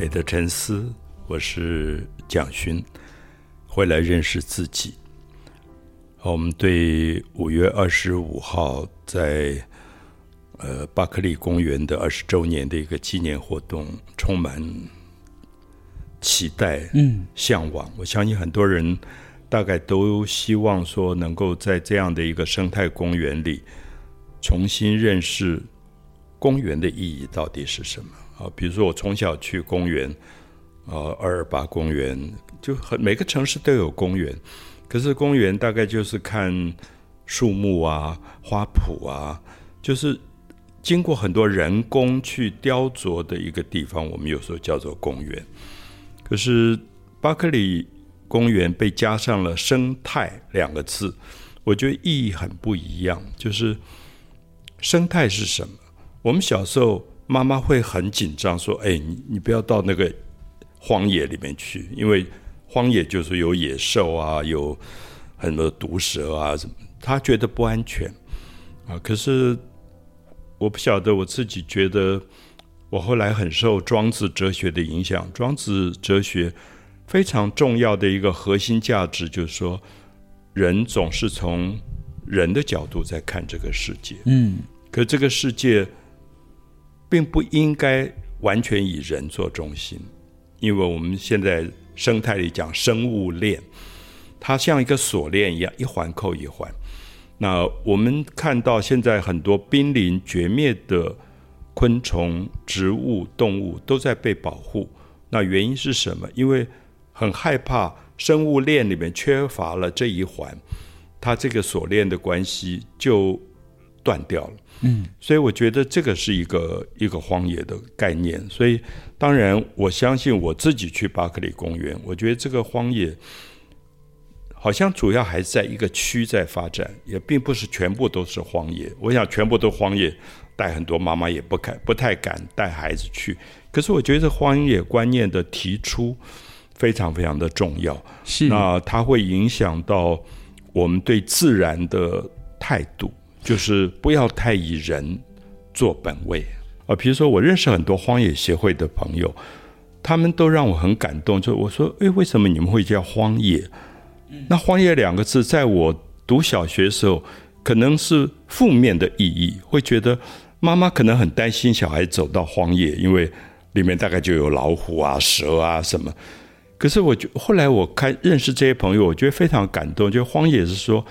美的沉思，我是蒋勋，回来认识自己。我们对五月二十五号在呃巴克利公园的二十周年的一个纪念活动充满期待，嗯，向往。我相信很多人大概都希望说，能够在这样的一个生态公园里重新认识公园的意义到底是什么。啊，比如说我从小去公园，呃，二二八公园，就很每个城市都有公园，可是公园大概就是看树木啊、花圃啊，就是经过很多人工去雕琢的一个地方，我们有时候叫做公园。可是巴克里公园被加上了“生态”两个字，我觉得意义很不一样。就是生态是什么？我们小时候。妈妈会很紧张，说：“哎，你你不要到那个荒野里面去，因为荒野就是有野兽啊，有很多毒蛇啊什么，他觉得不安全啊。可是我不晓得，我自己觉得，我后来很受庄子哲学的影响。庄子哲学非常重要的一个核心价值，就是说，人总是从人的角度在看这个世界。嗯，可这个世界。并不应该完全以人做中心，因为我们现在生态里讲生物链，它像一个锁链一样，一环扣一环。那我们看到现在很多濒临绝灭的昆虫、植物、动物都在被保护。那原因是什么？因为很害怕生物链里面缺乏了这一环，它这个锁链的关系就断掉了。嗯，所以我觉得这个是一个一个荒野的概念。所以当然，我相信我自己去巴克利公园，我觉得这个荒野好像主要还是在一个区在发展，也并不是全部都是荒野。我想全部都荒野，带很多妈妈也不敢不太敢带孩子去。可是我觉得荒野观念的提出非常非常的重要，是那它会影响到我们对自然的态度。就是不要太以人做本位啊！比如说，我认识很多荒野协会的朋友，他们都让我很感动。就我说，诶，为什么你们会叫荒野？那“荒野”两个字，在我读小学的时候，可能是负面的意义，会觉得妈妈可能很担心小孩走到荒野，因为里面大概就有老虎啊、蛇啊什么。可是，我就后来我看认识这些朋友，我觉得非常感动。就荒野是说。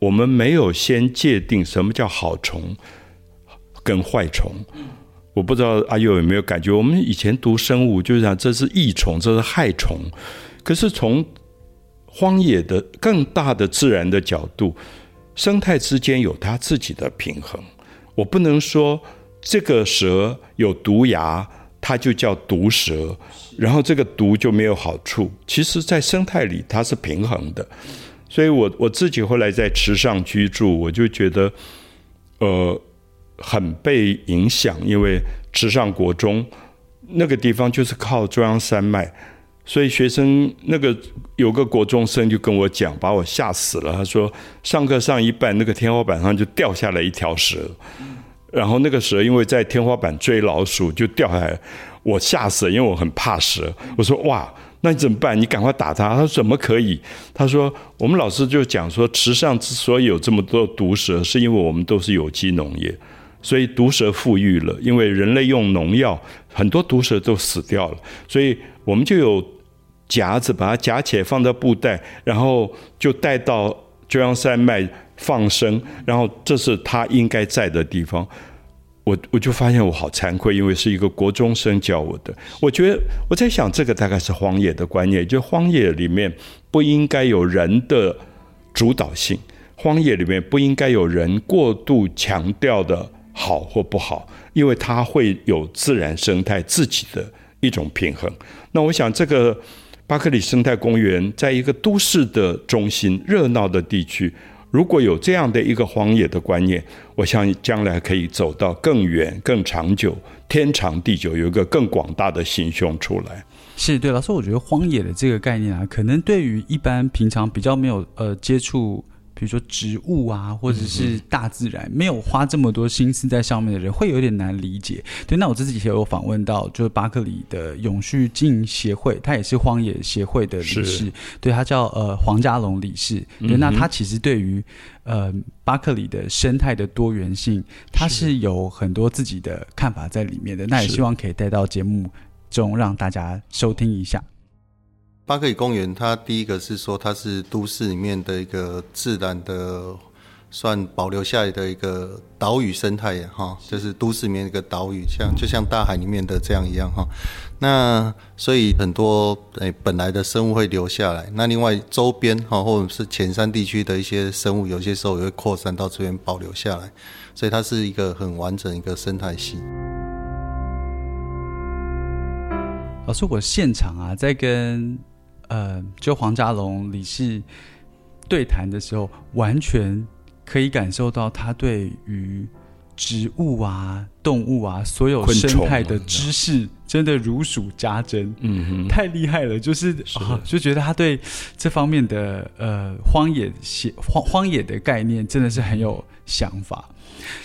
我们没有先界定什么叫好虫跟坏虫，我不知道阿佑有没有感觉？我们以前读生物就是讲这是益虫，这是害虫。可是从荒野的更大的自然的角度，生态之间有它自己的平衡。我不能说这个蛇有毒牙，它就叫毒蛇，然后这个毒就没有好处。其实，在生态里它是平衡的。所以，我我自己后来在池上居住，我就觉得，呃，很被影响，因为池上国中那个地方就是靠中央山脉，所以学生那个有个国中生就跟我讲，把我吓死了。他说，上课上一半，那个天花板上就掉下来一条蛇，然后那个蛇因为在天花板追老鼠就掉下来，我吓死了，因为我很怕蛇。我说哇。那你怎么办？你赶快打他。他说怎么可以？他说我们老师就讲说，池上之所以有这么多毒蛇，是因为我们都是有机农业，所以毒蛇富裕了。因为人类用农药，很多毒蛇都死掉了，所以我们就有夹子把它夹起来放在布袋，然后就带到中央山脉放生，然后这是它应该在的地方。我我就发现我好惭愧，因为是一个国中生教我的。我觉得我在想，这个大概是荒野的观念，就荒野里面不应该有人的主导性，荒野里面不应该有人过度强调的好或不好，因为它会有自然生态自己的一种平衡。那我想，这个巴克里生态公园在一个都市的中心、热闹的地区。如果有这样的一个荒野的观念，我相信将来可以走到更远、更长久、天长地久，有一个更广大的心胸出来。是对老师，我觉得荒野的这个概念啊，可能对于一般平常比较没有呃接触比如说植物啊，或者是大自然，没有花这么多心思在上面的人，会有点难理解。对，那我自己也有访问到，就是巴克里的永续经营协会，他也是荒野协会的理事，对他叫呃黄家龙理事。对，那他其实对于呃巴克里的生态的多元性，他是有很多自己的看法在里面的。那也希望可以带到节目中让大家收听一下。巴克里公园，它第一个是说它是都市里面的一个自然的，算保留下来的一个岛屿生态呀，哈，就是都市里面一个岛屿，像就像大海里面的这样一样哈。那所以很多诶本来的生物会留下来，那另外周边哈或者是前山地区的一些生物，有些时候也会扩散到这边保留下来，所以它是一个很完整一个生态系。老师，我现场啊，在跟。呃，就黄家龙李系对谈的时候，完全可以感受到他对于植物啊、动物啊、所有生态的知识，真的如数家珍。嗯哼，太厉害了，就是啊，就觉得他对这方面的呃荒野写、荒荒野的概念，真的是很有想法。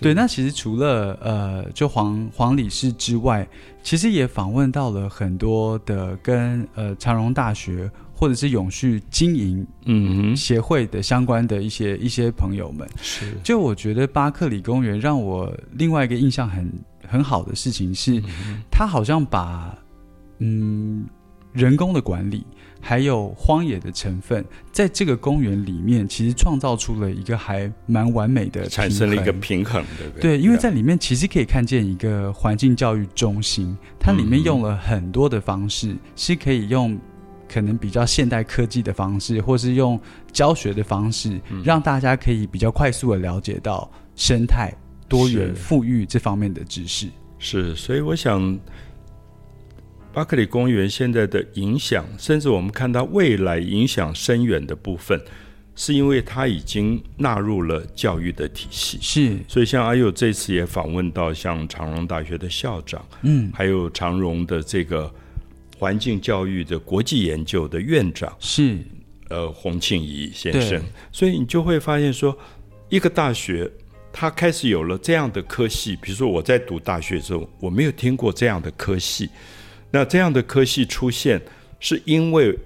对，那其实除了呃，就黄黄理事之外，其实也访问到了很多的跟呃长荣大学或者是永续经营嗯协会的相关的一些一些朋友们。是，就我觉得巴克里公园让我另外一个印象很很好的事情是，他好像把嗯人工的管理。还有荒野的成分，在这个公园里面，其实创造出了一个还蛮完美的，产生了一个平衡，对不对？对，因为在里面其实可以看见一个环境教育中心，它里面用了很多的方式，是可以用可能比较现代科技的方式，或是用教学的方式，让大家可以比较快速的了解到生态多元、富裕这方面的知识。是，所以我想。巴克里公园现在的影响，甚至我们看到未来影响深远的部分，是因为它已经纳入了教育的体系。是，所以像阿佑这次也访问到像长荣大学的校长，嗯，还有长荣的这个环境教育的国际研究的院长，是，呃，洪庆怡先生。所以你就会发现说，一个大学它开始有了这样的科系，比如说我在读大学的时候，我没有听过这样的科系。那这样的科系出现，是因为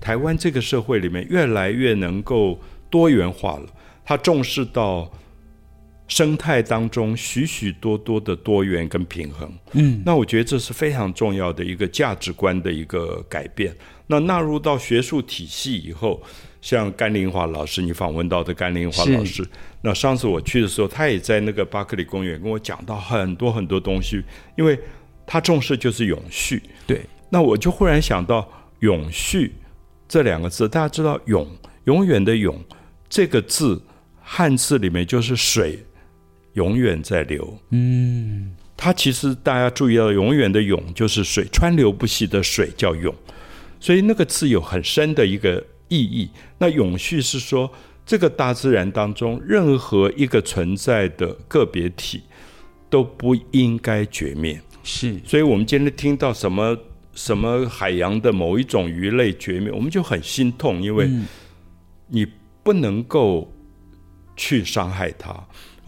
台湾这个社会里面越来越能够多元化了，它重视到生态当中许许多多的多元跟平衡。嗯，那我觉得这是非常重要的一个价值观的一个改变。那纳入到学术体系以后，像甘林华老师，你访问到的甘林华老师，那上次我去的时候，他也在那个巴克利公园跟我讲到很多很多东西，因为。他重视就是永续，对。那我就忽然想到“永续”这两个字，大家知道“永”永远的“永”这个字，汉字里面就是水永远在流。嗯，它其实大家注意到“永远的永”就是水川流不息的水叫“永”，所以那个字有很深的一个意义。那永续是说，这个大自然当中任何一个存在的个别体都不应该绝灭。是，所以我们今天听到什么什么海洋的某一种鱼类绝灭，我们就很心痛，因为你不能够去伤害它。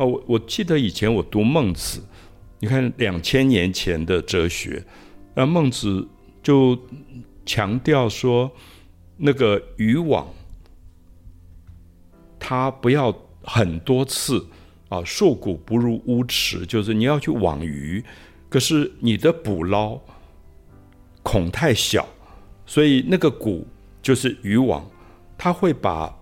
哦，我我记得以前我读孟子，你看两千年前的哲学，那孟子就强调说，那个渔网，它不要很多次啊，硕骨不入乌池，就是你要去网鱼。可是你的捕捞孔太小，所以那个鼓就是渔网，它会把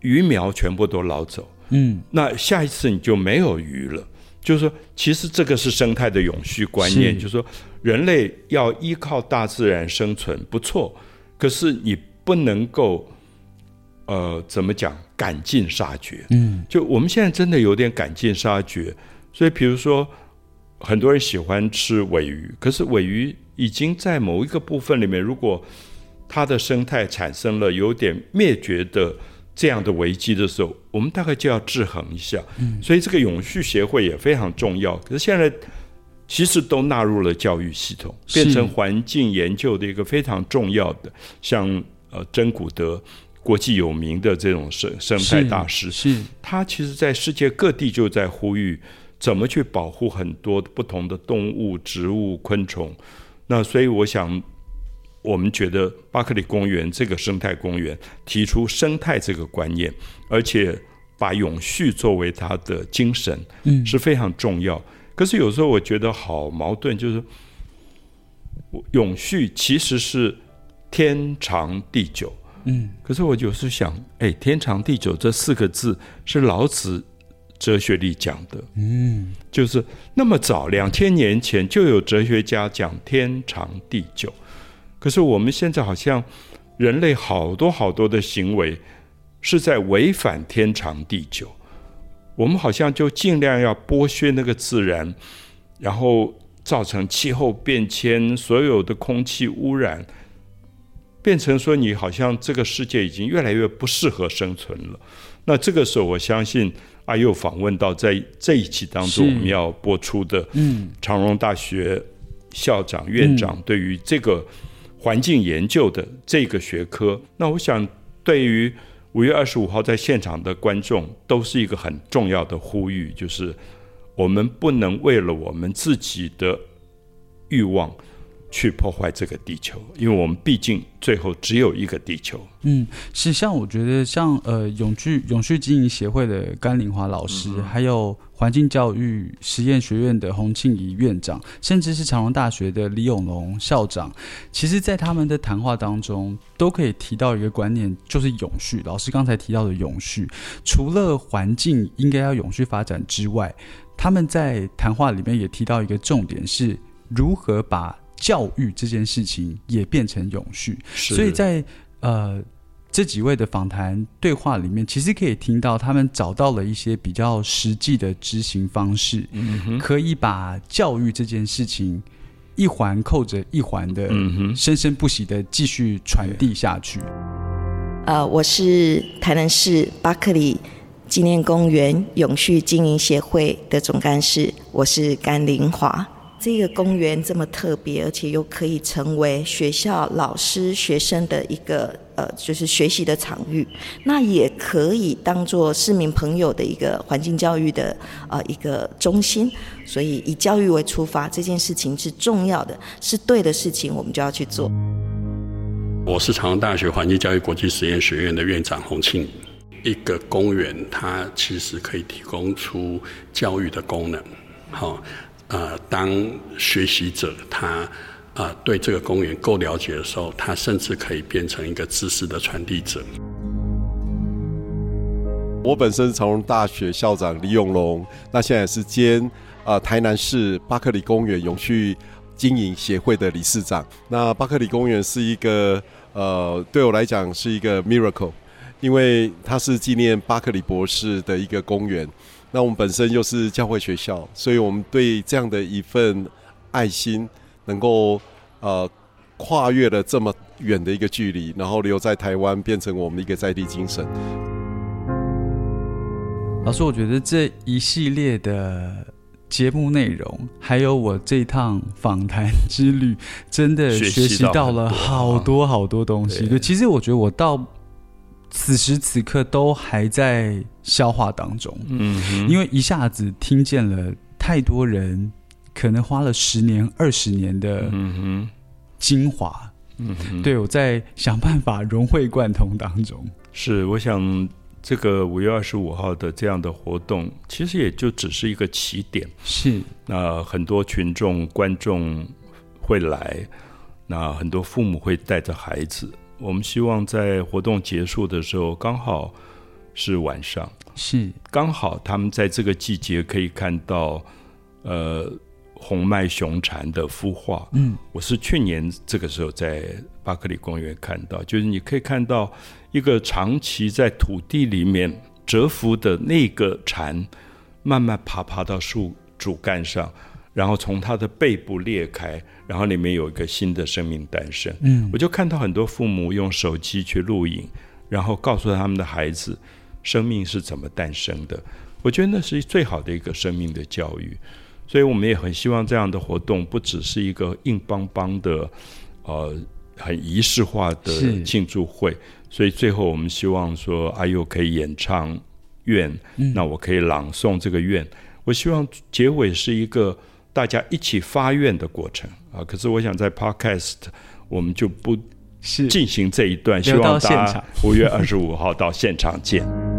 鱼苗全部都捞走。嗯，那下一次你就没有鱼了。就是说，其实这个是生态的永续观念，就是说，人类要依靠大自然生存，不错。可是你不能够，呃，怎么讲，赶尽杀绝？嗯，就我们现在真的有点赶尽杀绝。所以，比如说。很多人喜欢吃尾鱼，可是尾鱼已经在某一个部分里面，如果它的生态产生了有点灭绝的这样的危机的时候，我们大概就要制衡一下。嗯所以这个永续协会也非常重要。可是现在其实都纳入了教育系统，变成环境研究的一个非常重要的，像呃真古德国际有名的这种生生态大师，是他其实在世界各地就在呼吁怎么去保护很多不同的动物、植物、昆虫。那所以我想，我们觉得巴克利公园这个生态公园提出生态这个观念，而且把永续作为它的精神，嗯。是非常重要。可是有时候我觉得好矛盾，就是永续其实是天长地久，嗯。可是我有时想，哎，天长地久这四个字是老子哲学里讲的，嗯。就是那么早两千年前就有哲学家讲天长地久。可是我们现在好像人类好多好多的行为是在违反天长地久，我们好像就尽量要剥削那个自然，然后造成气候变迁，所有的空气污染。变成说你好像这个世界已经越来越不适合生存了。那这个时候，我相信阿佑访问到在这一期当中我们要播出的嗯长荣大学校长、院长对于这个环境研究的这个学科，那我想对于五月二十五号在现场的观众都是一个很重要的呼吁，就是我们不能为了我们自己的欲望去破坏这个地球，因为我们毕竟最后只有一个地球。嗯，是像我觉得像呃永续永续经营协会的甘林华老师，还有环境教育实验学院的洪庆怡院长，甚至是长荣大学的李永龙校长，其实，在他们的谈话当中，都可以提到一个观念，就是永续。老师刚才提到的永续，除了环境应该要永续发展之外，他们在谈话里面也提到一个重点是如何把教育这件事情也变成永续。所以在呃这几位的访谈对话里面，其实可以听到他们找到了一些比较实际的执行方式，嗯可以把教育这件事情一环扣着一环的，嗯生生不息的继续传递下去。呃，我是台南市巴克里纪念公园永续经营协会的总干事，我是甘霖华。这个公园这么特别，而且又可以成为学校老师、学生的一个呃，就是学习的场域。那也可以当做市民朋友的一个环境教育的呃一个中心。所以以教育为出发，这件事情是重要的，是对的事情，我们就要去做。我是长隆大学环境教育国际实验学院的院长洪庆。一个公园，它其实可以提供出教育的功能。好，呃，当学习者他啊、呃、对这个公园够了解的时候，他甚至可以变成一个知识的传递者。我本身是长荣大学校长李永龙，那现在是兼呃台南市巴克里公园永续经营协会的理事长。那巴克里公园是一个呃对我来讲是一个 miracle，因为它是纪念巴克里博士的一个公园。那我们本身又是教会学校，所以我们对这样的一份爱心，能够呃跨越了这么远的一个距离，然后留在台湾，变成我们的一个在地精神。老师，我觉得这一系列的节目内容，还有我这一趟访谈之旅，真的学学习习到到了好多好多东西。对对，其实我觉得我到此时此刻都还在消化当中，嗯哼，因为一下子听见了太多人可能花了十年、二十年的嗯哼，精华。嗯哼，对，我在想办法融会贯通当中。是，我想这个五月二十五号的这样的活动，其实也就只是一个起点。是，那很多群众、观众会来，那很多父母会带着孩子。我们希望在活动结束的时候，刚好是晚上，是，刚好他们在这个季节可以看到，呃，红脉熊蝉的孵化。嗯，我是去年这个时候在巴克利公园看到，就是你可以看到一个长期在土地里面蛰伏的那个蝉，慢慢爬爬到树主干上，然后从他的背部裂开，然后里面有一个新的生命诞生。嗯我就看到很多父母用手机去录影，然后告诉他们的孩子生命是怎么诞生的。我觉得那是最好的一个生命的教育。所以我们也很希望这样的活动不只是一个硬邦邦的，呃，很仪式化的庆祝会。所以最后我们希望说阿佑可以演唱愿，那我可以朗诵这个愿。我希望结尾是一个大家一起发愿的过程啊。可是我想在 Podcast 我们就不进行这一段，希望大家五月二十五号到现场见。